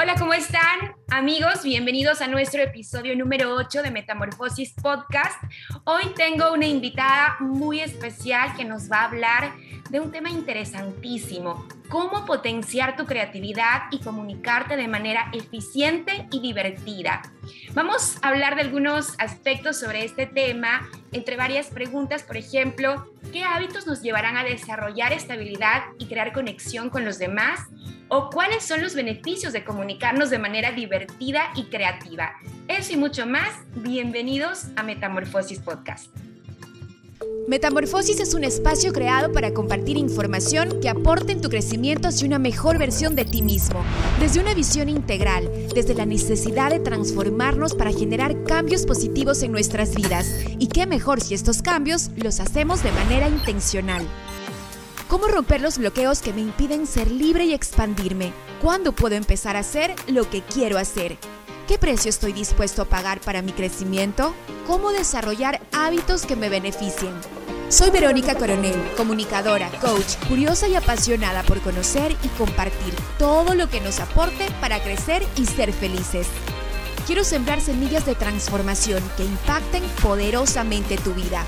Hola, ¿cómo están? Amigos, bienvenidos a nuestro episodio número 8 de Metamorfosis Podcast. Hoy tengo una invitada muy especial que nos va a hablar de un tema interesantísimo, cómo potenciar tu creatividad y comunicarte de manera eficiente y divertida. Vamos a hablar de algunos aspectos sobre este tema, entre varias preguntas, por ejemplo, ¿qué hábitos nos llevarán a desarrollar estabilidad y crear conexión con los demás? ¿O cuáles son los beneficios de comunicarnos de manera divertida y creativa? Eso y mucho más, bienvenidos a Metamorfosis Podcast. Metamorfosis es un espacio creado para compartir información que aporte en tu crecimiento hacia una mejor versión de ti mismo, desde una visión integral, desde la necesidad de transformarnos para generar cambios positivos en nuestras vidas. Y qué mejor si estos cambios los hacemos de manera intencional. ¿Cómo romper los bloqueos que me impiden ser libre y expandirme? ¿Cuándo puedo empezar a hacer lo que quiero hacer? ¿Qué precio estoy dispuesto a pagar para mi crecimiento? ¿Cómo desarrollar hábitos que me beneficien? Soy Verónica Coronel, comunicadora, coach, curiosa y apasionada por conocer y compartir todo lo que nos aporte para crecer y ser felices. Quiero sembrar semillas de transformación que impacten poderosamente tu vida.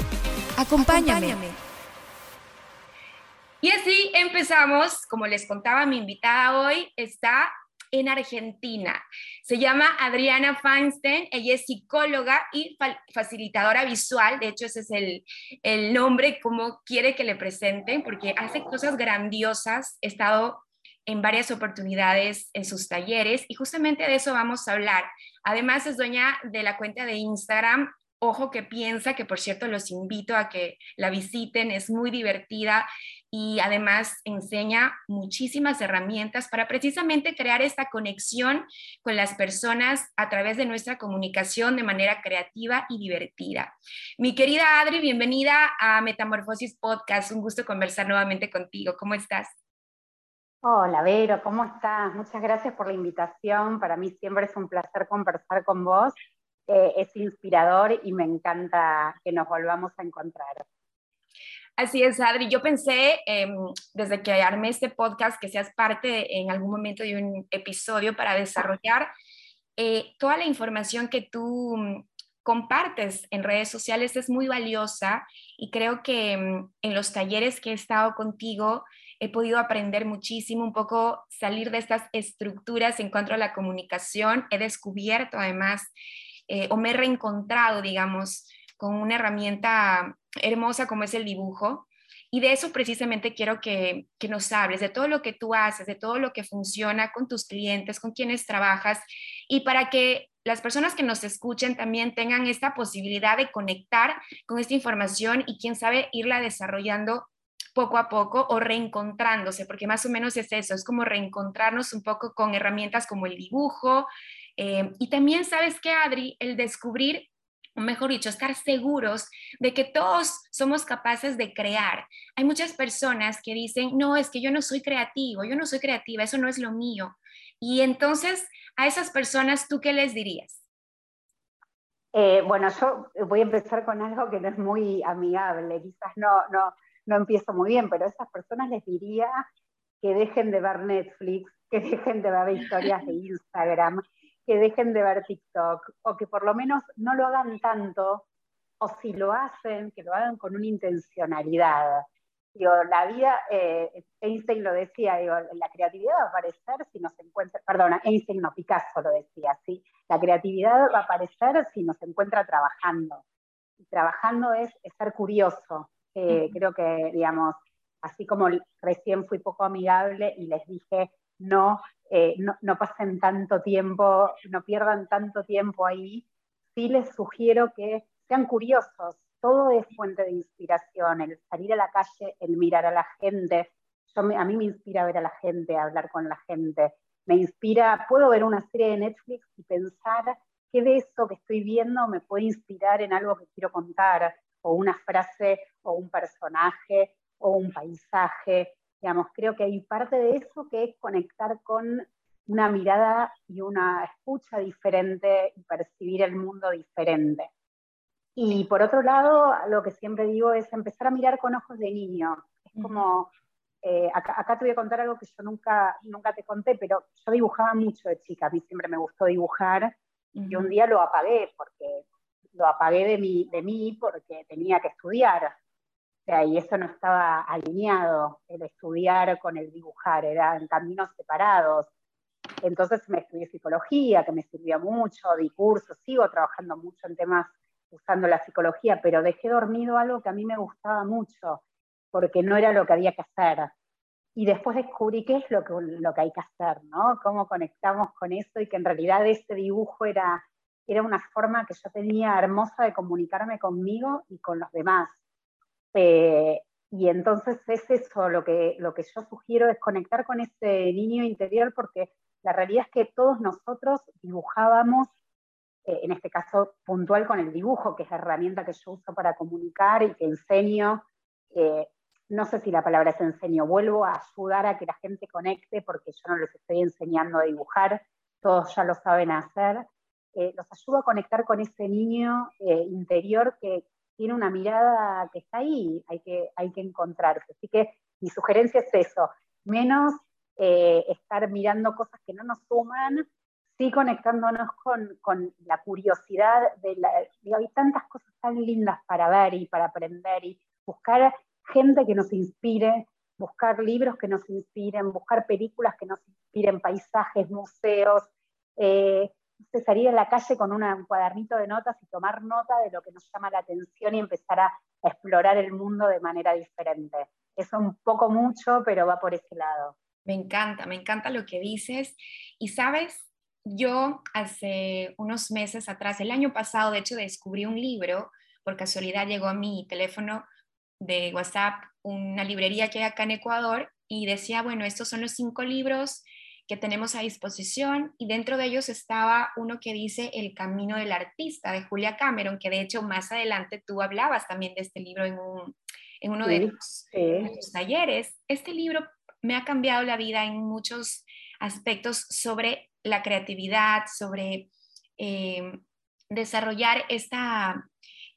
Acompáñame. Y así empezamos, como les contaba mi invitada hoy, está en Argentina. Se llama Adriana Feinstein, ella es psicóloga y facilitadora visual, de hecho ese es el, el nombre, como quiere que le presenten, porque hace cosas grandiosas, he estado en varias oportunidades en sus talleres y justamente de eso vamos a hablar. Además es dueña de la cuenta de Instagram Ojo que piensa, que por cierto los invito a que la visiten, es muy divertida y además enseña muchísimas herramientas para precisamente crear esta conexión con las personas a través de nuestra comunicación de manera creativa y divertida. Mi querida Adri, bienvenida a Metamorfosis Podcast. Un gusto conversar nuevamente contigo. ¿Cómo estás? Hola, Vero, ¿cómo estás? Muchas gracias por la invitación. Para mí siempre es un placer conversar con vos eh, es inspirador y me encanta que nos volvamos a encontrar. Así es, Adri. Yo pensé em, desde que armé este podcast que seas parte en algún momento de un episodio para desarrollar eh, toda la información que tú mm, compartes en redes sociales es muy valiosa y creo que mm, en los talleres que he estado contigo he podido aprender muchísimo, un poco salir de estas estructuras en cuanto a la comunicación. He descubierto además eh, o me he reencontrado, digamos, con una herramienta hermosa como es el dibujo. Y de eso precisamente quiero que, que, nos hables, de todo lo que tú haces, de todo lo que funciona con tus clientes, con quienes trabajas, y para que las personas que nos escuchen también tengan esta posibilidad de conectar con esta información y quién sabe irla desarrollando poco a poco o reencontrándose, porque más o menos es eso, es como reencontrarnos un poco con herramientas como el dibujo, eh, y también sabes que, Adri, el descubrir, o mejor dicho, estar seguros de que todos somos capaces de crear. Hay muchas personas que dicen, no, es que yo no soy creativo, yo no soy creativa, eso no es lo mío. Y entonces, a esas personas, ¿tú qué les dirías? Eh, bueno, yo voy a empezar con algo que no es muy amigable, quizás no, no, no empiezo muy bien, pero a esas personas les diría que dejen de ver Netflix, que dejen de ver historias de Instagram, que dejen de ver TikTok o que por lo menos no lo hagan tanto o si lo hacen, que lo hagan con una intencionalidad. Digo, la vida, eh, Einstein lo decía, digo, la creatividad va a aparecer si nos encuentra, perdona, Einstein no, Picasso lo decía, ¿sí? La creatividad va a aparecer si nos encuentra trabajando. Y trabajando es, ser curioso. Eh, creo que, digamos, así como recién fui poco amigable y les dije, no, eh, no, pasen tanto tiempo, no pierdan tanto tiempo ahí, sí les sugiero que sean curiosos. Todo es fuente de inspiración, el salir a la calle, el mirar a la gente. A mí me inspira ver a la gente, hablar con la gente. Me inspira, puedo ver una serie de Netflix y pensar qué de eso que estoy viendo me puede inspirar en algo que quiero contar, o una frase, o un personaje, o un paisaje. Digamos, creo que hay parte de eso que es conectar con una mirada y una escucha diferente y percibir el mundo diferente. Y por otro lado, lo que siempre digo es empezar a mirar con ojos de niño. Es como eh, acá, te voy a contar algo que yo nunca, nunca te conté, pero yo dibujaba mucho de chica, a mí siempre me gustó dibujar, y un día lo apagué, porque lo apagué de mí, de mí porque tenía que estudiar. Y eso no estaba alineado, el estudiar con el dibujar, eran caminos separados. Entonces me estudié psicología, que me sirvió mucho, di cursos, sigo trabajando mucho en temas usando la psicología, pero dejé dormido algo que a mí me gustaba mucho, porque no era lo que había que hacer. Y después descubrí qué es lo que, lo que hay que hacer, ¿no? Cómo conectamos con eso y que en realidad ese dibujo era, era una forma que yo tenía hermosa de comunicarme conmigo y con los demás. Eh, y entonces es eso lo que, lo que yo sugiero, es conectar con ese niño interior, porque la realidad es que todos nosotros dibujábamos, eh, en este caso puntual con el dibujo, que es la herramienta que yo uso para comunicar y que enseño. Eh, no sé si la palabra es enseño, vuelvo a ayudar a que la gente conecte porque yo no les estoy enseñando a dibujar, todos ya lo saben hacer. Eh, los ayudo a conectar con ese niño interior que tiene una mirada que está ahí, hay que, hay que encontrarse. Así que mi sugerencia es eso, menos eh, estar mirando cosas que no nos suman, sí conectándonos con, con la curiosidad de la, hay tantas cosas tan lindas para ver y para aprender y buscar gente que nos inspire, buscar libros que nos inspiren, buscar películas que nos inspiren, paisajes, museos. Eh, salir a la calle con un cuadernito de notas y tomar nota de lo que nos llama la atención y empezar a explorar el mundo de manera diferente. Es un poco mucho, pero va por ese lado. Me encanta, me encanta lo que dices. Y sabes, yo hace unos meses atrás, el año pasado, de hecho, descubrí un libro, por casualidad llegó a mi teléfono de WhatsApp una librería que hay acá en Ecuador y decía, bueno, estos son los cinco libros que tenemos a disposición y dentro de ellos estaba uno que dice El Camino del Artista de Julia Cameron, que de hecho más adelante tú hablabas también de este libro en, en uno de, tus, talleres. Este libro me ha cambiado la vida en muchos aspectos sobre la creatividad, sobre eh, desarrollar esta,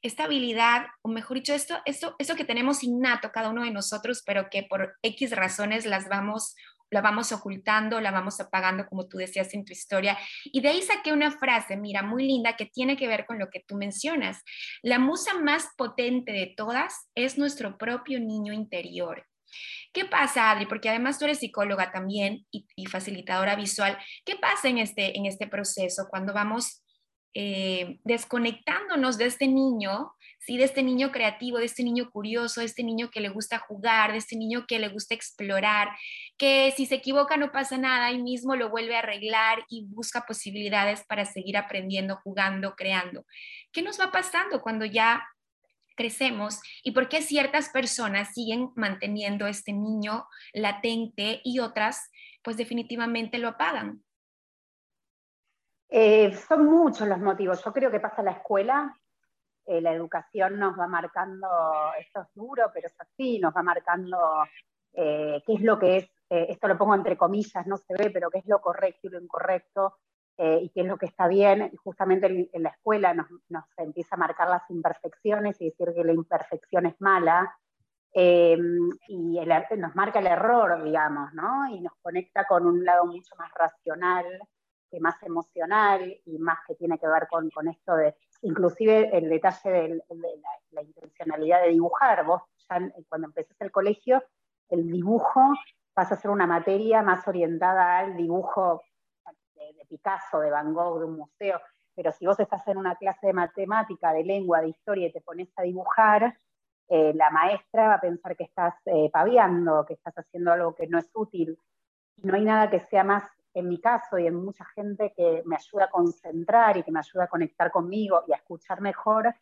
esta habilidad, o mejor dicho, esto, esto, esto que tenemos innato cada uno de nosotros, pero que por X razones las vamos la vamos ocultando, la vamos apagando, como tú decías en tu historia. Y de ahí saqué una frase, mira, muy linda, que tiene que ver con lo que tú mencionas. La musa más potente de todas es nuestro propio niño interior. ¿Qué pasa, Adri? Porque además tú eres psicóloga también y, facilitadora visual. ¿Qué pasa en este, en este proceso cuando vamos eh, desconectándonos de este niño, ¿sí? de este niño creativo, de este niño curioso, de este niño que le gusta jugar, de este niño que le gusta explorar, que si se equivoca no pasa nada y mismo lo vuelve a arreglar y busca posibilidades para seguir aprendiendo, jugando, creando. ¿Qué nos va pasando cuando ya crecemos y por qué ciertas personas siguen manteniendo este niño latente y otras pues definitivamente lo apagan. Eh, son muchos los motivos. Yo creo que pasa la escuela, eh, la educación nos va marcando, esto es duro, pero es así, nos va marcando eh, qué es lo que es, esto lo pongo entre comillas, no se ve, pero qué es lo correcto y lo incorrecto, eh, y qué es lo que está bien. Justamente en, la escuela nos, empieza a marcar las imperfecciones y decir que la imperfección es mala. Eh, y el, nos marca el error, digamos, ¿no? Y nos conecta con un lado mucho más racional, más emocional y más que tiene que ver con, con esto de, inclusive el detalle de la, intencionalidad de dibujar. Vos ya cuando empezás el colegio, el dibujo pasa a ser una materia más orientada al dibujo de, Picasso, de Van Gogh, de un museo, pero si vos estás en una clase de matemática, de lengua, de historia y te pones a dibujar, eh, la maestra va a pensar que estás eh, paviando, que estás haciendo algo que no es útil. No hay nada que sea más, en mi caso y en mucha gente, que me ayuda a concentrar y que me ayuda a conectar conmigo y a escuchar mejor,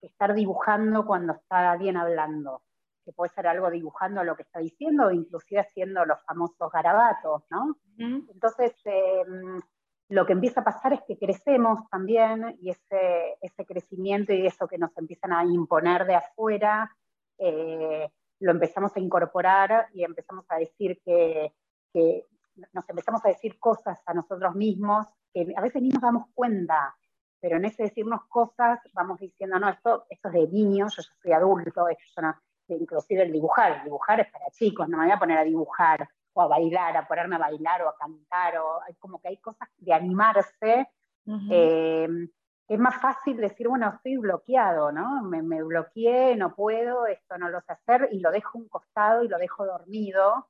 que estar dibujando cuando está alguien hablando que puede ser algo dibujando lo que está diciendo o inclusive haciendo los famosos garabatos, ¿no? Entonces, em, lo que empieza a pasar es que crecemos también y ese, ese crecimiento y eso que nos empiezan a imponer de afuera, eh, lo empezamos a incorporar y empezamos a decir que, que, nos empezamos a decir cosas a nosotros mismos que a veces ni nos damos cuenta, pero en ese decirnos cosas vamos diciendo, no, esto, esto es de niños, yo ya soy adulto, esto no, inclusive el dibujar. dibujar es para chicos, no me voy a poner a dibujar o a bailar, a ponerme a bailar o a cantar, o hay como que hay cosas de animarse. Eh, es más fácil decir, bueno, estoy bloqueado, ¿no? Me, me, bloqueé, no puedo, esto no lo sé hacer, y lo dejo un costado y lo dejo dormido.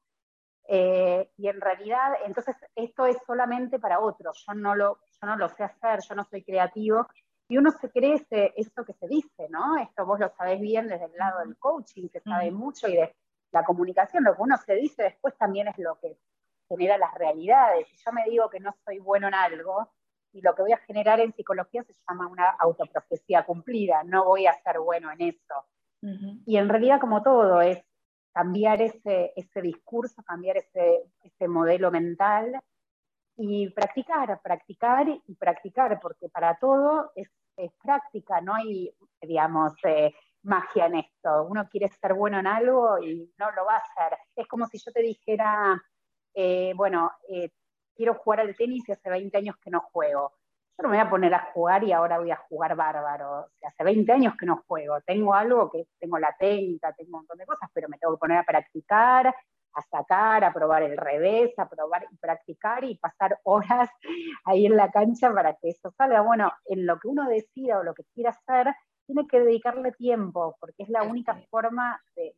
Eh, y en realidad, entonces, esto es solamente para otros, yo no, lo, yo no lo sé hacer, yo no soy creativo, y uno se cree ese, eso que se dice, ¿no? Esto vos lo sabés bien desde el lado del coaching, que sabe mucho, y de la comunicación, lo que uno se dice después también es lo que genera las realidades. Si yo me digo que no soy bueno en algo, y lo que voy a generar en psicología se llama una autoprofecía cumplida, no voy a ser bueno en eso. Y en realidad como todo es cambiar ese, ese discurso, cambiar ese, ese modelo mental y practicar, practicar y practicar, porque para todo es, es práctica, no hay, digamos, eh, magia en esto. Uno quiere ser bueno en algo y no lo va a hacer. Es como si yo te dijera, eh, bueno, eh, quiero jugar al tenis y hace 20 años que no juego. Yo no me voy a poner a jugar y ahora voy a jugar bárbaro. O sea, hace 20 años que no juego. Tengo algo que tengo la técnica, tengo un montón de cosas, pero me tengo que poner a practicar, a sacar, a probar el revés, a probar y practicar y pasar horas ahí en la cancha para que eso salga. Bueno, en lo que uno decida o lo que quiera hacer, tiene que dedicarle tiempo, porque es la única forma de,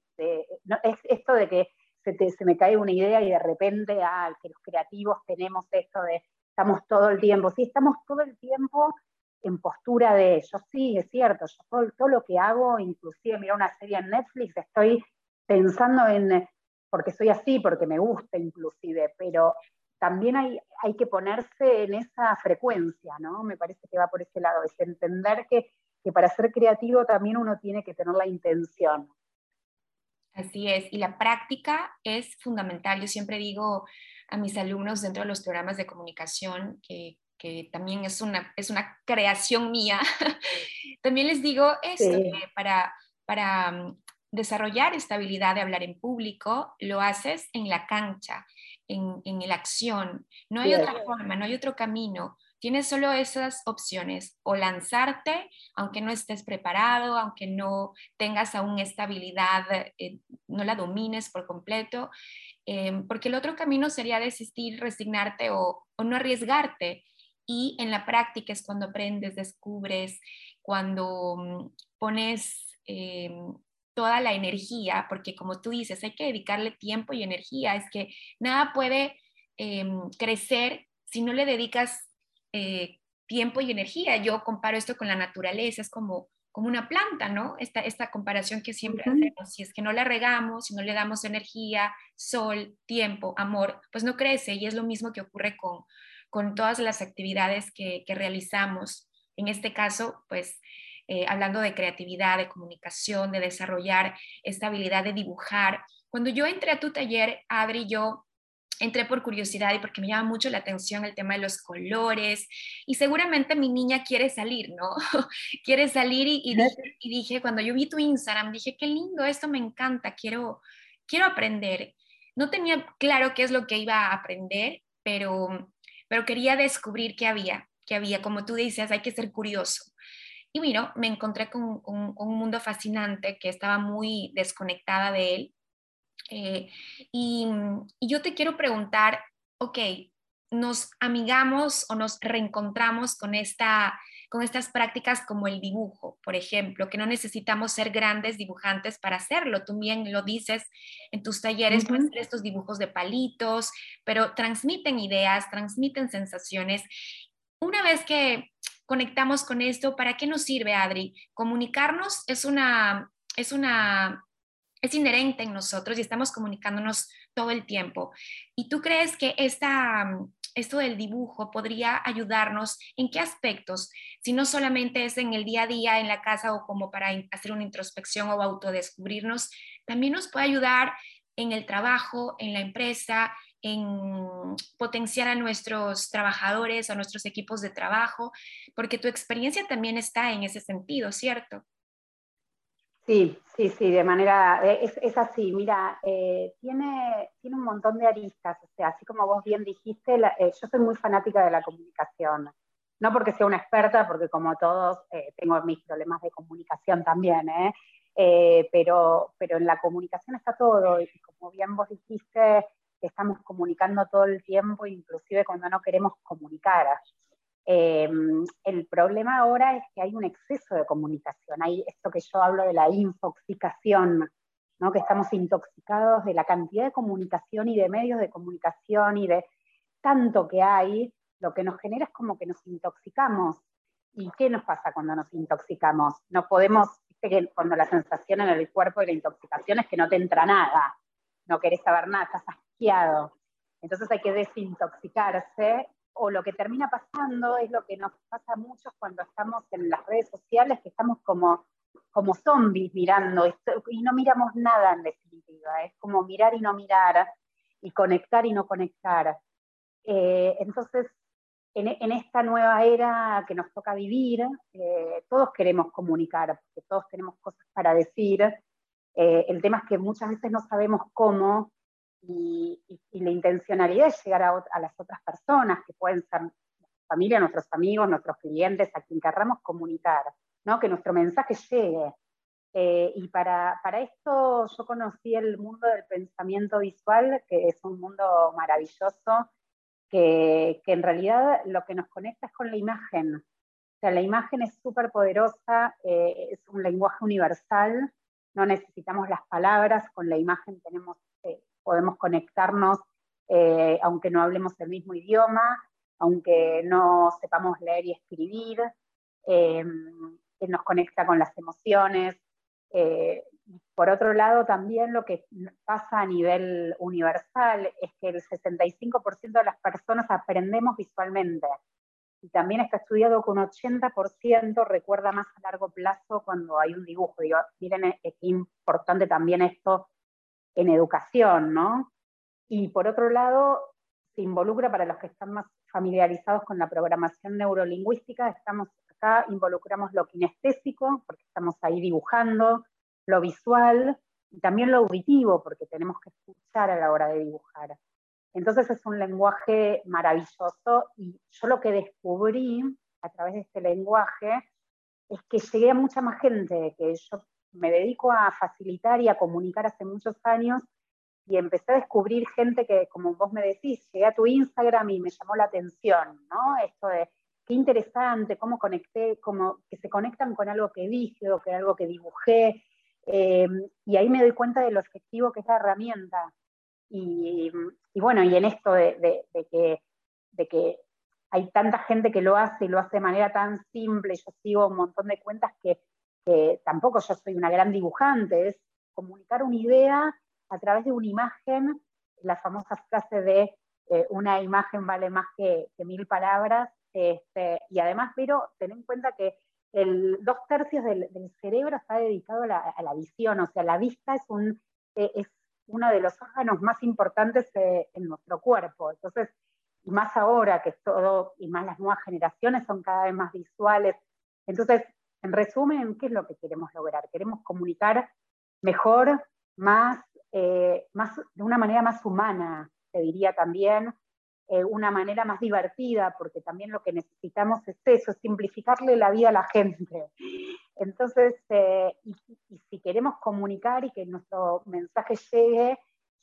es esto de que se, me cae una idea y de repente, ah, que los creativos tenemos esto de estamos todo el tiempo, sí, estamos todo el tiempo en postura de yo sí, es cierto, yo todo, lo que hago, inclusive mirar una serie en Netflix, estoy pensando en, porque soy así, porque me gusta inclusive, pero también hay, hay que ponerse en esa frecuencia, ¿no? Me parece que va por ese lado, es entender que, que para ser creativo también uno tiene que tener la intención. Así es, y la práctica es fundamental. Yo siempre digo a mis alumnos dentro de los programas de comunicación, que, también es una, es una creación mía, también les digo esto, para, para mm, desarrollar esta habilidad de hablar en público, lo haces en la cancha, en, en la acción. No hay otra forma, no hay otro camino. Tienes solo esas opciones, o lanzarte, aunque no estés preparado, aunque no tengas aún estabilidad, eh, no la domines por completo, em, porque el otro camino sería desistir, resignarte o, no arriesgarte. Y en la práctica es cuando aprendes, descubres, cuando mm, pones em, toda la energía, porque como tú dices, hay que dedicarle tiempo y energía. Es que nada puede em, crecer si no le dedicas eh, tiempo y energía. Yo comparo esto con la naturaleza, es como, como una planta, ¿no? Esta, esta comparación que siempre hacemos. Si es que no la regamos, si no le damos energía, sol, tiempo, amor, pues no crece. Y es lo mismo que ocurre con, con todas las actividades que, que realizamos. En este caso, pues eh, hablando de creatividad, de comunicación, de desarrollar esta habilidad de dibujar. Cuando yo entré a tu taller, Adri, yo entré por curiosidad y porque me llama mucho la atención el tema de los colores y seguramente mi niña quiere salir, ¿no? quiere salir y, dije, cuando yo vi tu Instagram, dije, qué lindo, esto me encanta, quiero, quiero aprender. No tenía claro qué es lo que iba a aprender, pero, pero quería descubrir qué había, qué había. Como tú dices, hay que ser curioso. Y bueno, me encontré con un mundo fascinante que estaba muy desconectada de él eh, y, yo te quiero preguntar, ok, nos amigamos o nos reencontramos con, esta, con estas prácticas como el dibujo, por ejemplo, que no necesitamos ser grandes dibujantes para hacerlo. Tú bien lo dices en tus talleres, uh estos dibujos de palitos, pero transmiten ideas, transmiten sensaciones. Una vez que conectamos con esto, ¿para qué nos sirve, Adri? Comunicarnos es una, es una es inherente en nosotros y estamos comunicándonos todo el tiempo. ¿Y tú crees que esta, esto del dibujo podría ayudarnos en qué aspectos? Si no solamente es en el día a día, en la casa o como para hacer una introspección o autodescubrirnos, también nos puede ayudar en el trabajo, en la empresa, en potenciar a nuestros trabajadores, a nuestros equipos de trabajo, porque tu experiencia también está en ese sentido, ¿cierto? Sí, sí, sí, de manera, eh, es, así, mira, eh, tiene, tiene un montón de aristas, o sea, así como vos bien dijiste, eh, yo soy muy fanática de la comunicación, no porque sea una experta, porque como todos tengo mis problemas de comunicación también, eh, pero, pero en la comunicación está todo, y como bien vos dijiste, estamos comunicando todo el tiempo, inclusive cuando no queremos comunicar. Em, el problema ahora es que hay un exceso de comunicación, hay esto que yo hablo de la infoxicación, ¿no? que estamos intoxicados de la cantidad de comunicación y de medios de comunicación y de tanto que hay, lo que nos genera es como que nos intoxicamos. ¿Y qué nos pasa cuando nos intoxicamos? No podemos, cuando la sensación en el cuerpo de la intoxicación es que no te entra nada, no querés saber nada, estás asqueado. Entonces hay que desintoxicarse o lo que termina pasando es lo que nos pasa a muchos cuando estamos en las redes sociales, que estamos como, como zombies mirando y no miramos nada en definitiva, es como mirar y no mirar y conectar y no conectar. Eh, entonces, en, esta nueva era que nos toca vivir, eh, todos queremos comunicar, porque todos tenemos cosas para decir. Eh, el tema es que muchas veces no sabemos cómo y, la intencionalidad es llegar a, las otras personas, que pueden ser nuestra familia, nuestros amigos, nuestros clientes, a quien querramos comunicar, ¿no? que nuestro mensaje llegue. Eh, y para, para, esto yo conocí el mundo del pensamiento visual, que es un mundo maravilloso, que, que en realidad lo que nos conecta es con la imagen. O sea, la imagen es súper poderosa, eh, es un lenguaje universal, no necesitamos las palabras, con la imagen tenemos podemos conectarnos eh, aunque no hablemos el mismo idioma, aunque no sepamos leer y escribir, eh, nos conecta con las emociones. Eh, por otro lado, también lo que pasa a nivel universal es que el 65% de las personas aprendemos visualmente. Y también está estudiado que un 80% recuerda más a largo plazo cuando hay un dibujo. Digo, miren, es importante también esto en educación, ¿no? Y por otro lado, se involucra para los que están más familiarizados con la programación neurolingüística, estamos acá, involucramos lo kinestésico, porque estamos ahí dibujando, lo visual y también lo auditivo, porque tenemos que escuchar a la hora de dibujar. Entonces es un lenguaje maravilloso y yo lo que descubrí a través de este lenguaje es que llegué a mucha más gente, que yo me dedico a facilitar y a comunicar hace muchos años y empecé a descubrir gente que, como vos me decís, llegué a tu Instagram y me llamó la atención, ¿no? Esto de qué interesante, cómo conecté, cómo que se conectan con algo que dije o que algo que dibujé. Eh, y ahí me doy cuenta de lo efectivo que es la herramienta. Y, bueno, y en esto de, que, de que hay tanta gente que lo hace y lo hace de manera tan simple, yo sigo un montón de cuentas que que tampoco yo soy una gran dibujante, es comunicar una idea a través de una imagen, la famosa frase de eh, una imagen vale más que, mil palabras, este, y además, pero ten en cuenta que el, dos tercios del, cerebro está dedicado a la, visión, o sea, la vista es, un, eh, es uno de los órganos más importantes eh, en nuestro cuerpo. Entonces, y más ahora que todo, y más las nuevas generaciones son cada vez más visuales. Entonces, en resumen, ¿qué es lo que queremos lograr? Queremos comunicar mejor, más, eh, más de una manera más humana, te diría también, eh, una manera más divertida, porque también lo que necesitamos es eso, simplificarle la vida a la gente. Entonces, eh, y, si queremos comunicar y que nuestro mensaje llegue,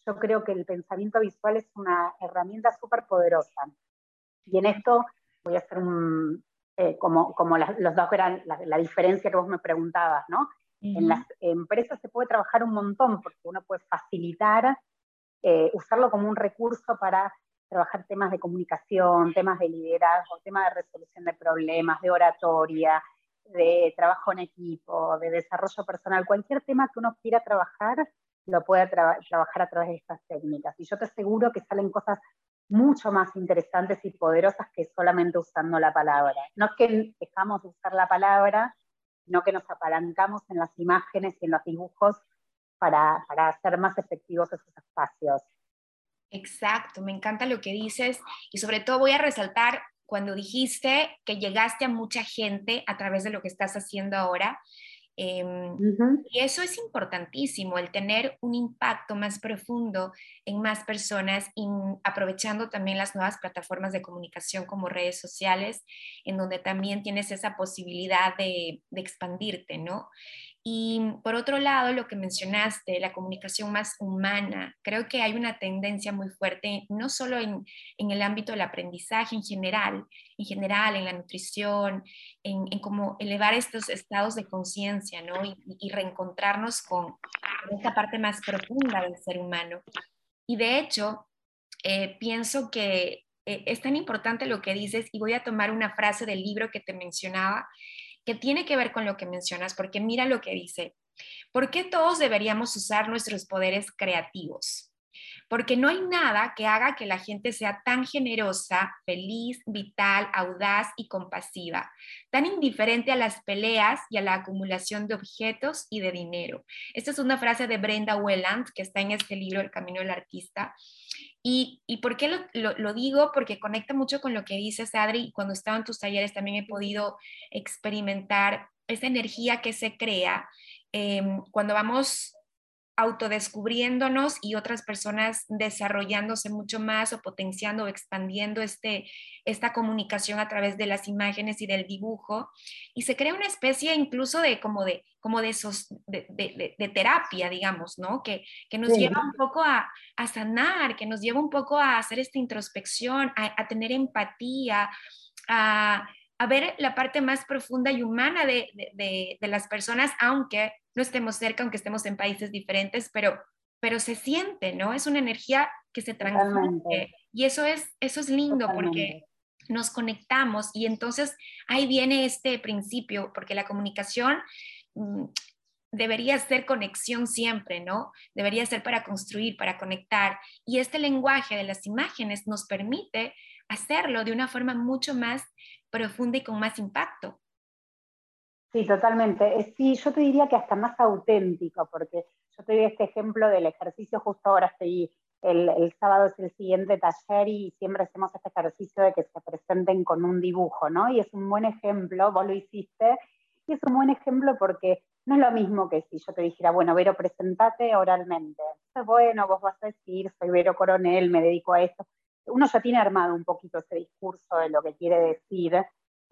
yo creo que el pensamiento visual es una herramienta súper poderosa. Y en esto voy a hacer un, eh, como, como los dos eran la, diferencia que vos me preguntabas, ¿no? En las empresas se puede trabajar un montón porque uno puede facilitar, eh, usarlo como un recurso para trabajar temas de comunicación, temas de liderazgo, temas de resolución de problemas, de oratoria, de trabajo en equipo, de desarrollo personal, cualquier tema que uno quiera trabajar, lo puede trabajar a través de estas técnicas. Y yo te aseguro que salen cosas mucho más interesantes y poderosas que solamente usando la palabra. No es que dejamos de usar la palabra, sino que nos apalancamos en las imágenes y en los dibujos para, para hacer más efectivos esos espacios. Exacto, me encanta lo que dices y sobre todo voy a resaltar cuando dijiste que llegaste a mucha gente a través de lo que estás haciendo ahora. Em, y eso es importantísimo, el tener un impacto más profundo en más personas y aprovechando también las nuevas plataformas de comunicación como redes sociales, en donde también tienes esa posibilidad de, expandirte, ¿no? Y por otro lado, lo que mencionaste, la comunicación más humana, creo que hay una tendencia muy fuerte, no solo en, el ámbito del aprendizaje en general, en general, en la nutrición, en, cómo elevar estos estados de conciencia, ¿no? Y, reencontrarnos con, esta parte más profunda del ser humano. Y de hecho, eh, pienso que eh, es tan importante lo que dices y voy a tomar una frase del libro que te mencionaba que tiene que ver con lo que mencionas, porque mira lo que dice. ¿Por qué todos deberíamos usar nuestros poderes creativos? Porque no hay nada que haga que la gente sea tan generosa, feliz, vital, audaz y compasiva, tan indiferente a las peleas y a la acumulación de objetos y de dinero. Esta es una frase de Brenda Welland que está en este libro, El Camino del Artista, y, por qué lo, digo? Porque conecta mucho con lo que dices, Adri, cuando estaba en tus talleres también he podido experimentar esa energía que se crea em, cuando vamos autodescubriéndonos y otras personas desarrollándose mucho más o potenciando o expandiendo este, esta comunicación a través de las imágenes y del dibujo. Y se crea una especie incluso de como de, como de, de, terapia, digamos, ¿no? Que, que nos lleva un poco a, a, sanar, que nos lleva un poco a hacer esta introspección, a, a tener empatía, a, a ver la parte más profunda y humana de, de, de, las personas, aunque no estemos cerca, aunque estemos en países diferentes, pero, pero se siente, ¿no? Es una energía que se transmite y eso es, eso es lindo porque nos conectamos y entonces ahí viene este principio, porque la comunicación mm, debería ser conexión siempre, ¿no? Debería ser para construir, para conectar. Y este lenguaje de las imágenes nos permite hacerlo de una forma mucho más profunda y con más impacto. Sí, totalmente. Eh, sí, yo te diría que hasta más auténtico, porque yo te doy este ejemplo del ejercicio, justo ahora estoy, el, el, sábado es el siguiente taller y siempre hacemos este ejercicio de que se presenten con un dibujo, ¿no? Y es un buen ejemplo, vos lo hiciste, y es un buen ejemplo porque no es lo mismo que si yo te dijera, bueno, Vero, presentate oralmente. Entonces, bueno, vos vas a decir, soy Vero Coronel, me dedico a esto uno ya tiene armado un poquito ese discurso de lo que quiere decir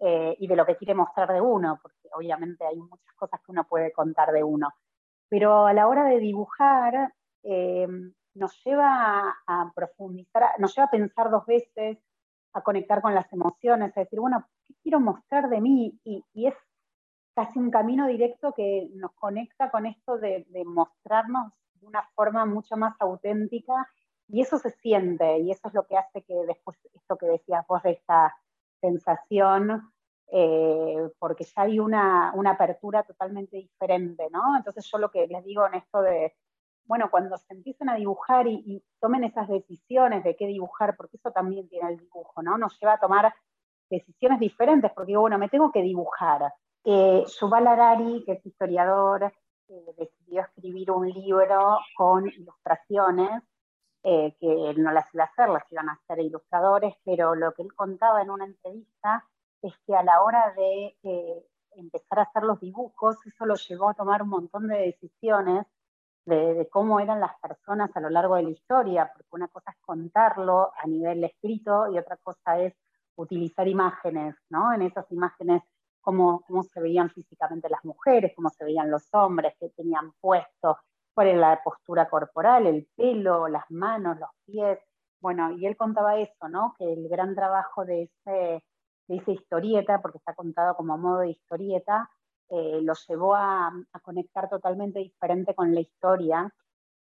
eh, y de lo que quiere mostrar de uno, porque obviamente hay muchas cosas que uno puede contar de uno. Pero a la hora de dibujar, eh, nos lleva a, profundizar, nos lleva a pensar dos veces, a conectar con las emociones, a decir, bueno, ¿qué quiero mostrar de mí? Y, es casi un camino directo que nos conecta con esto de, de mostrarnos de una forma mucho más auténtica y eso se siente y eso es lo que hace que después, esto que decías vos de esta sensación, eh, porque ya hay una, una, apertura totalmente diferente, ¿no? Entonces yo lo que les digo en esto de, bueno, cuando se empiecen a dibujar y, tomen esas decisiones de qué dibujar, porque eso también tiene el dibujo, ¿no? Nos lleva a tomar decisiones diferentes, porque digo, bueno, me tengo que dibujar. Eh, Yuval Harari, que es historiador, eh, decidió escribir un libro con ilustraciones eh, que no las iba a hacer, las iban a hacer ilustradores, pero lo que él contaba en una entrevista es que a la hora de eh, empezar a hacer los dibujos, eso lo llevó a tomar un montón de decisiones de, cómo eran las personas a lo largo de la historia, porque una cosa es contarlo a nivel escrito y otra cosa es utilizar imágenes, ¿no? En esas imágenes, cómo, cómo se veían físicamente las mujeres, cómo se veían los hombres, qué tenían puesto, es la postura corporal, el pelo, las manos, los pies. Bueno, y él contaba eso, ¿no? Que el gran trabajo de, ese, de esa historieta, porque está contado como modo de historieta, eh, lo llevó a, conectar totalmente diferente con la historia.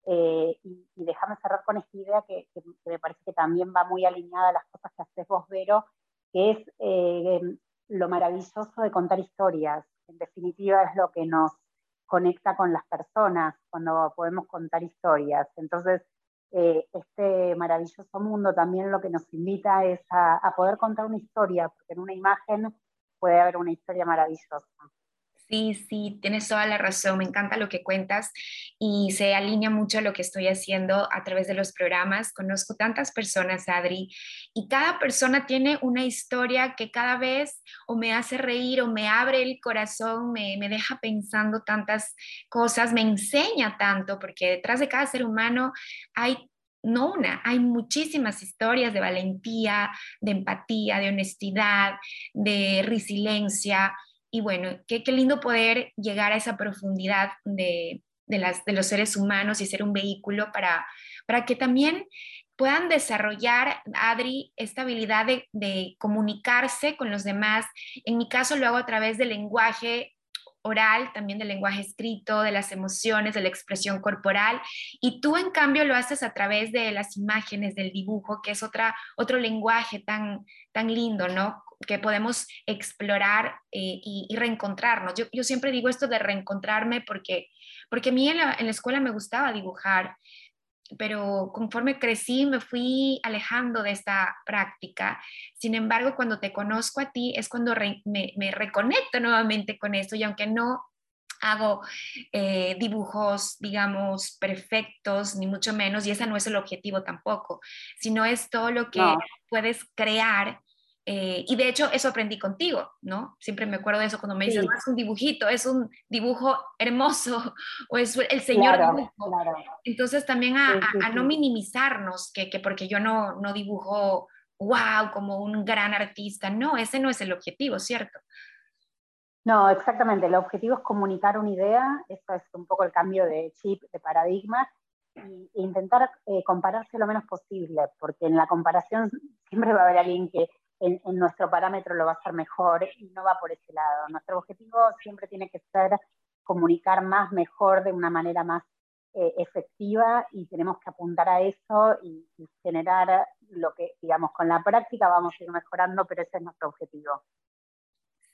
Eh, y, déjame cerrar con esta idea que, me parece que también va muy alineada a las cosas que haces vos, Vero, que es eh, lo maravilloso de contar historias. En definitiva, es lo que nos conecta con las personas, cuando podemos contar historias. Entonces, eh, este maravilloso mundo también lo que nos invita es a poder contar una historia, porque en una imagen puede haber una historia maravillosa. Sí, sí, tienes toda la razón, me encanta lo que cuentas y se alinea mucho a lo que estoy haciendo a través de los programas. Conozco tantas personas, Adri, y cada persona tiene una historia que cada vez o me hace reír o me abre el corazón, me, me deja pensando tantas cosas, me enseña tanto, porque detrás de cada ser humano hay no una, hay muchísimas historias de valentía, de empatía, de honestidad, de resiliencia, y bueno, qué, qué lindo poder llegar a esa profundidad de, de, las, de los seres humanos y ser un vehículo para, para que también puedan desarrollar, Adri, esta habilidad de, de, comunicarse con los demás. En mi caso lo hago a través del lenguaje oral, también del lenguaje escrito, de las emociones, de la expresión corporal. Y tú, en cambio, lo haces a través de las imágenes, del dibujo, que es otra, otro lenguaje tan, tan lindo, ¿no? Que podemos explorar eh, y, y, reencontrarnos. Yo, yo, siempre digo esto de reencontrarme porque, porque a mí en la, en la escuela me gustaba dibujar pero conforme crecí me fui alejando de esta práctica. Sin embargo, cuando te conozco a ti es cuando me, me, reconecto nuevamente con esto y aunque no hago eh, dibujos, digamos, perfectos, ni mucho menos, y ese no es el objetivo tampoco, sino es todo lo que no. puedes crear eh, y de hecho eso aprendí contigo, ¿no? Siempre me acuerdo de eso cuando me dices, sí. no es un dibujito, es un dibujo hermoso o es el señor claro, dibujo. Claro. Entonces también a, sí, sí, a, a no minimizarnos, que, que, porque yo no, no dibujo, wow, como un gran artista, no, ese no es el objetivo, ¿cierto? No, exactamente, el objetivo es comunicar una idea, eso es un poco el cambio de chip, de paradigma, e intentar eh, compararse lo menos posible, porque en la comparación siempre va a haber alguien que en, en, nuestro parámetro lo va a hacer mejor y no va por ese lado. Nuestro objetivo siempre tiene que ser comunicar más, mejor, de una manera más eh, efectiva y tenemos que apuntar a eso y, y, generar lo que, digamos, con la práctica vamos a ir mejorando, pero ese es nuestro objetivo.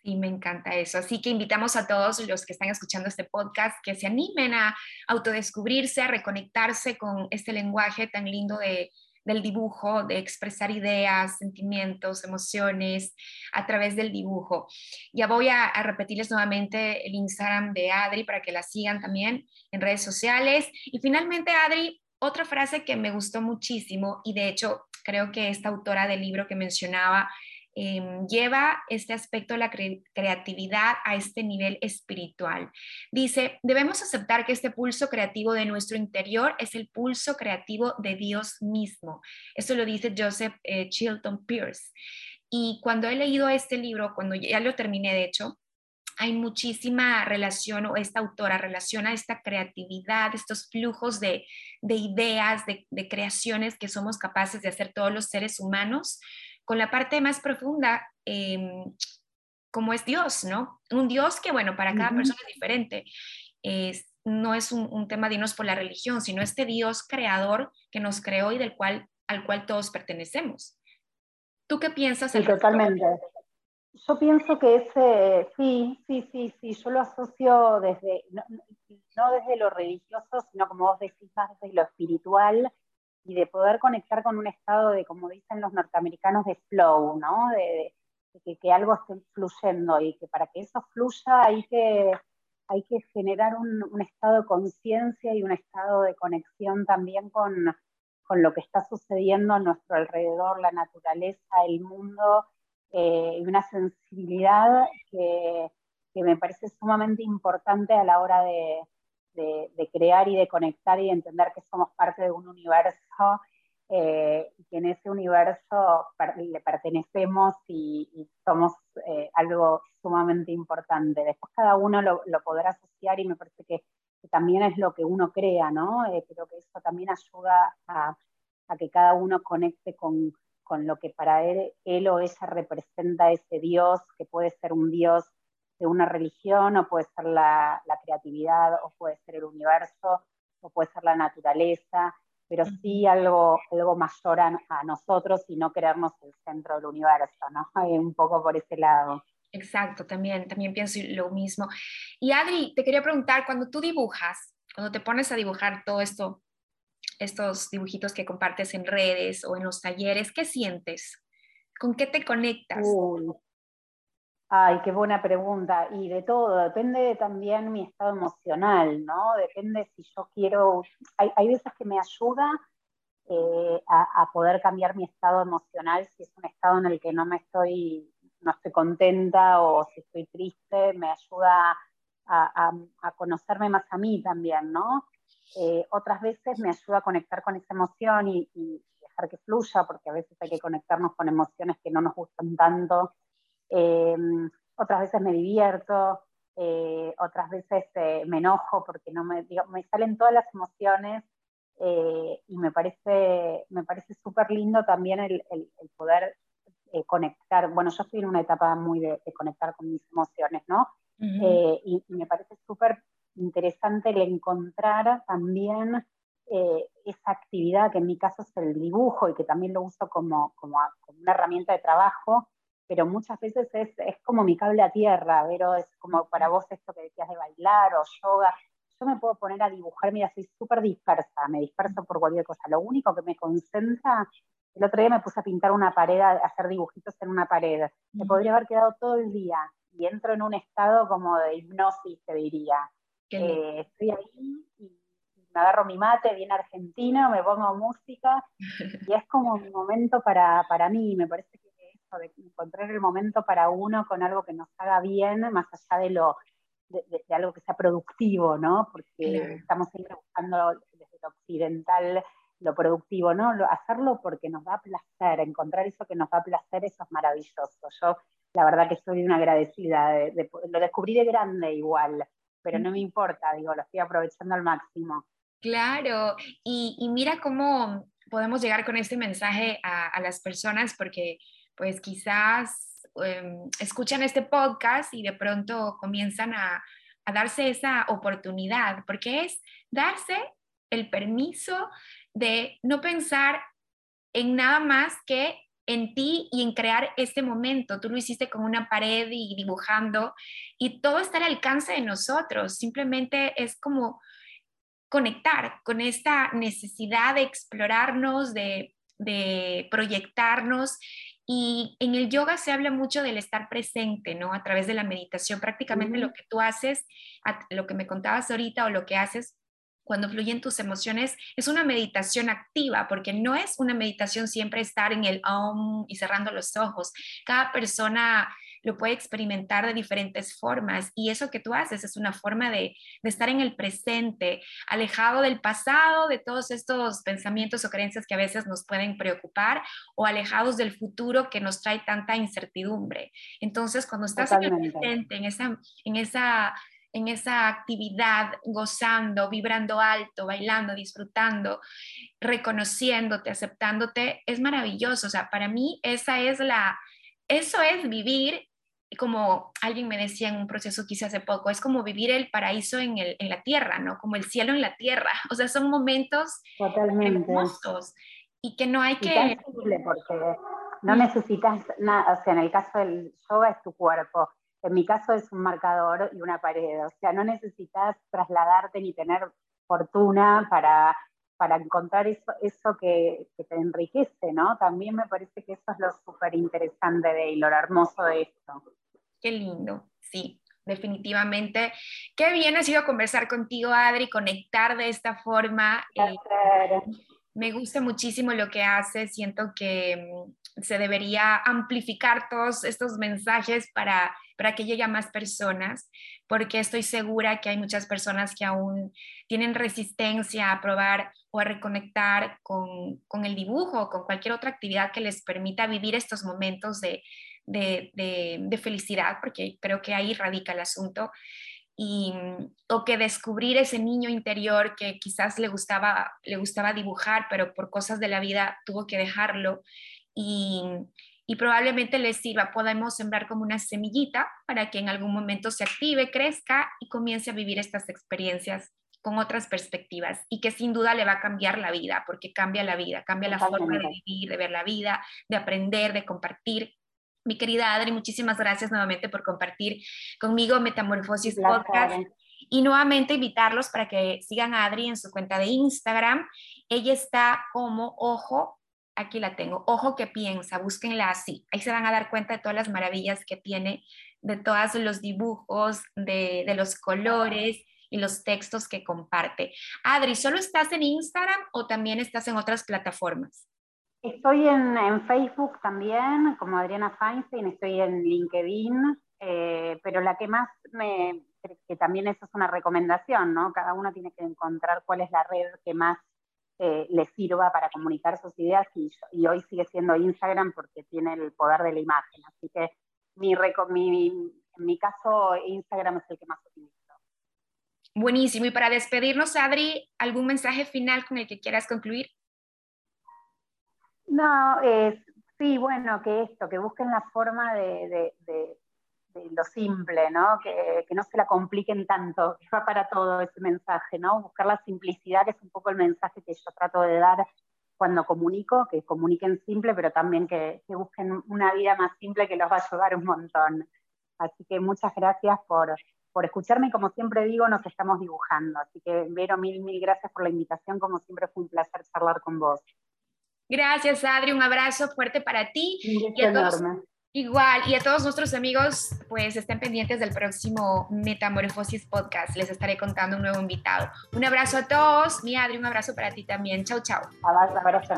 Sí, me encanta eso. Así que invitamos a todos los que están escuchando este podcast que se animen a autodescubrirse, a reconectarse con este lenguaje tan lindo de, del dibujo, de expresar ideas, sentimientos, emociones a través del dibujo. Ya voy a, repetirles nuevamente el Instagram de Adri para que la sigan también en redes sociales. Y finalmente, Adri, otra frase que me gustó muchísimo y de hecho creo que esta autora del libro que mencionaba eh, lleva este aspecto de la cre creatividad a este nivel espiritual. Dice, debemos aceptar que este pulso creativo de nuestro interior es el pulso creativo de Dios mismo. Eso lo dice Joseph eh, Chilton Pierce. Y cuando he leído este libro, cuando ya lo terminé de hecho, hay muchísima relación, o esta autora relaciona esta creatividad, estos flujos de, de ideas, de, de creaciones que somos capaces de hacer todos los seres humanos con la parte más profunda, eh, como es Dios, ¿no? Un Dios que, bueno, para cada uh -huh. persona es diferente. No es un, un, tema de irnos por la religión, sino este Dios creador que nos creó y del cual, al cual todos pertenecemos. ¿Tú qué piensas? Sí, totalmente. Yo pienso que ese, sí, sí, sí, sí, yo lo asocio desde, no, no desde lo religioso, sino como vos decís, más desde lo espiritual, y de poder conectar con un estado de, como dicen los norteamericanos, de flow, ¿no? De, de, que, algo esté fluyendo y que para que eso fluya hay que, hay que generar un, un estado de conciencia y un estado de conexión también con, con, lo que está sucediendo a nuestro alrededor, la naturaleza, el mundo, eh, y una sensibilidad que, que me parece sumamente importante a la hora de, de, crear y de conectar y de entender que somos parte de un universo eh, y que en ese universo le pertenecemos y, y somos eh, algo sumamente importante. Después cada uno lo, podrá asociar y me parece que, también es lo que uno crea, ¿no? Eh, creo que eso también ayuda a, a que cada uno conecte con, con, lo que para él, él o ella representa ese Dios, que puede ser un Dios una religión, o puede ser la, la, creatividad, o puede ser el universo, o puede ser la naturaleza, pero sí algo, algo mayor a, a nosotros y no creernos el centro del universo, ¿no? Un poco por ese lado. Exacto, también, también pienso lo mismo. Y Adri, te quería preguntar, cuando tú dibujas, cuando te pones a dibujar todo esto, estos dibujitos que compartes en redes o en los talleres, ¿qué sientes? ¿Con qué te conectas? Uy, Ay, qué buena pregunta. Y de todo, depende también mi estado emocional, ¿no? Depende si yo quiero, hay, veces que me ayuda eh, a, poder cambiar mi estado emocional, si es un estado en el que no me estoy, no estoy contenta o si estoy triste, me ayuda a, conocerme más a mí también, ¿no? Eh, otras veces me ayuda a conectar con esa emoción y dejar que fluya, porque a veces hay que conectarnos con emociones que no nos gustan tanto eh, otras veces me divierto, eh, otras veces eh, me enojo porque no me, me salen todas las emociones y me parece me parece súper lindo también el, poder conectar. Bueno, yo estoy en una etapa muy de, conectar con mis emociones, ¿no? y, y, me parece súper interesante el encontrar también eh, esa actividad que en mi caso es el dibujo y que también lo uso como, como, una herramienta de trabajo, pero muchas veces es, es, como mi cable a tierra, pero es como para vos esto que decías de bailar o yoga. Yo me puedo poner a dibujar, mira, soy súper dispersa, me disperso por cualquier cosa. Lo único que me concentra, el otro día me puse a pintar una pared, a hacer dibujitos en una pared. Me podría haber quedado todo el día y entro en un estado como de hipnosis, te diría. Eh, estoy ahí y me agarro mi mate bien argentino, me pongo música y es como un momento para, para mí. Me parece que de encontrar el momento para uno con algo que nos haga bien, más allá de lo de, algo que sea productivo, ¿no? Porque estamos siempre buscando desde lo occidental lo productivo, ¿no? hacerlo porque nos da placer, encontrar eso que nos da placer, eso es maravilloso. Yo, la verdad que soy una agradecida, lo descubrí de grande igual, pero no me importa, digo, lo estoy aprovechando al máximo. Claro, y, mira cómo podemos llegar con este mensaje a, las personas, porque pues quizás em, escuchan este podcast y de pronto comienzan a, a darse esa oportunidad, porque es darse el permiso de no pensar en nada más que en ti y en crear este momento. Tú lo hiciste con una pared y dibujando y todo está al alcance de nosotros. Simplemente es como conectar con esta necesidad de explorarnos, de, proyectarnos. Y en el yoga se habla mucho del estar presente, ¿no? A través de la meditación. Prácticamente lo que tú haces, lo que me contabas ahorita o lo que haces cuando fluyen tus emociones, es una meditación activa, porque no es una meditación siempre estar en el om y cerrando los ojos. Cada persona lo puede experimentar de diferentes formas y eso que tú haces es una forma de, estar en el presente, alejado del pasado, de todos estos pensamientos o creencias que a veces nos pueden preocupar o alejados del futuro que nos trae tanta incertidumbre. Entonces, cuando estás en el presente, en esa, en esa en esa actividad, gozando, vibrando alto, bailando, disfrutando, reconociéndote, aceptándote, es maravilloso. O sea, para mí esa es la, eso es vivir como alguien me decía en un proceso hice hace poco, es como vivir el paraíso en, el, en la tierra, ¿no? Como el cielo en la tierra. O sea, son momentos Totalmente. hermosos y que no hay que... porque no necesitas nada, o sea, en el caso del yoga es tu cuerpo, en mi caso es un marcador y una pared, o sea, no necesitas trasladarte ni tener fortuna para, para encontrar eso, eso que, que, te enriquece, ¿no? También me parece que eso es lo súper interesante de y lo hermoso de esto. Qué lindo, sí, definitivamente. Qué bien ha sido conversar contigo, Adri, conectar de esta forma. Eh, me gusta muchísimo lo que haces, siento que mm, se debería amplificar todos estos mensajes para, para que llegue a más personas, porque estoy segura que hay muchas personas que aún tienen resistencia a probar o a reconectar con, con el dibujo o con cualquier otra actividad que les permita vivir estos momentos de, de, felicidad, porque creo que ahí radica el asunto. Y, o que descubrir ese niño interior que quizás le gustaba, le gustaba dibujar, pero por cosas de la vida tuvo que dejarlo y, y probablemente les sirva. Podemos sembrar como una semillita para que en algún momento se active, crezca y comience a vivir estas experiencias con otras perspectivas y que sin duda le va a cambiar la vida, porque cambia la vida, cambia la forma de vivir, de ver la vida, de aprender, de compartir. Mi querida Adri, muchísimas gracias nuevamente por compartir conmigo Metamorfosis Podcast. Y nuevamente invitarlos para que sigan a Adri en su cuenta de Instagram. Ella está como Ojo, aquí la tengo, Ojo que piensa, búsquenla así. Ahí se van a dar cuenta de todas las maravillas que tiene, de todos los dibujos, de, de los colores y los textos que comparte. Adri, ¿solo estás en Instagram o también estás en otras plataformas? Estoy en, Facebook también, como Adriana Feinstein, estoy en LinkedIn, eh, pero la que más me, que también eso es una recomendación, ¿no? Cada uno tiene que encontrar cuál es la red que más eh, le sirva para comunicar sus ideas y, hoy sigue siendo Instagram porque tiene el poder de la imagen. Así que mi, mi en mi caso, Instagram es el que más utilizo. Buenísimo. Y para despedirnos, Adri, ¿algún mensaje final con el que quieras concluir? No, sí, bueno, que esto, que busquen la forma de, lo simple, ¿no? Que, no se la compliquen tanto, que va para todo ese mensaje, ¿no? Buscar la simplicidad, que es un poco el mensaje que yo trato de dar cuando comunico, que comuniquen simple, pero también que, que busquen una vida más simple que los va a ayudar un montón. Así que muchas gracias por, por escucharme y como siempre digo, nos estamos dibujando. Así que, Vero, mil, mil gracias por la invitación. Como siempre fue un placer charlar con vos. Gracias, Adri. Un abrazo fuerte para ti. y enorme. Igual, y a todos nuestros amigos, pues estén pendientes del próximo Metamorfosis Podcast. Les estaré contando un nuevo invitado. Un abrazo a todos. Mi Adri, un abrazo para ti también. Chau, chau. Abrazo, abrazo,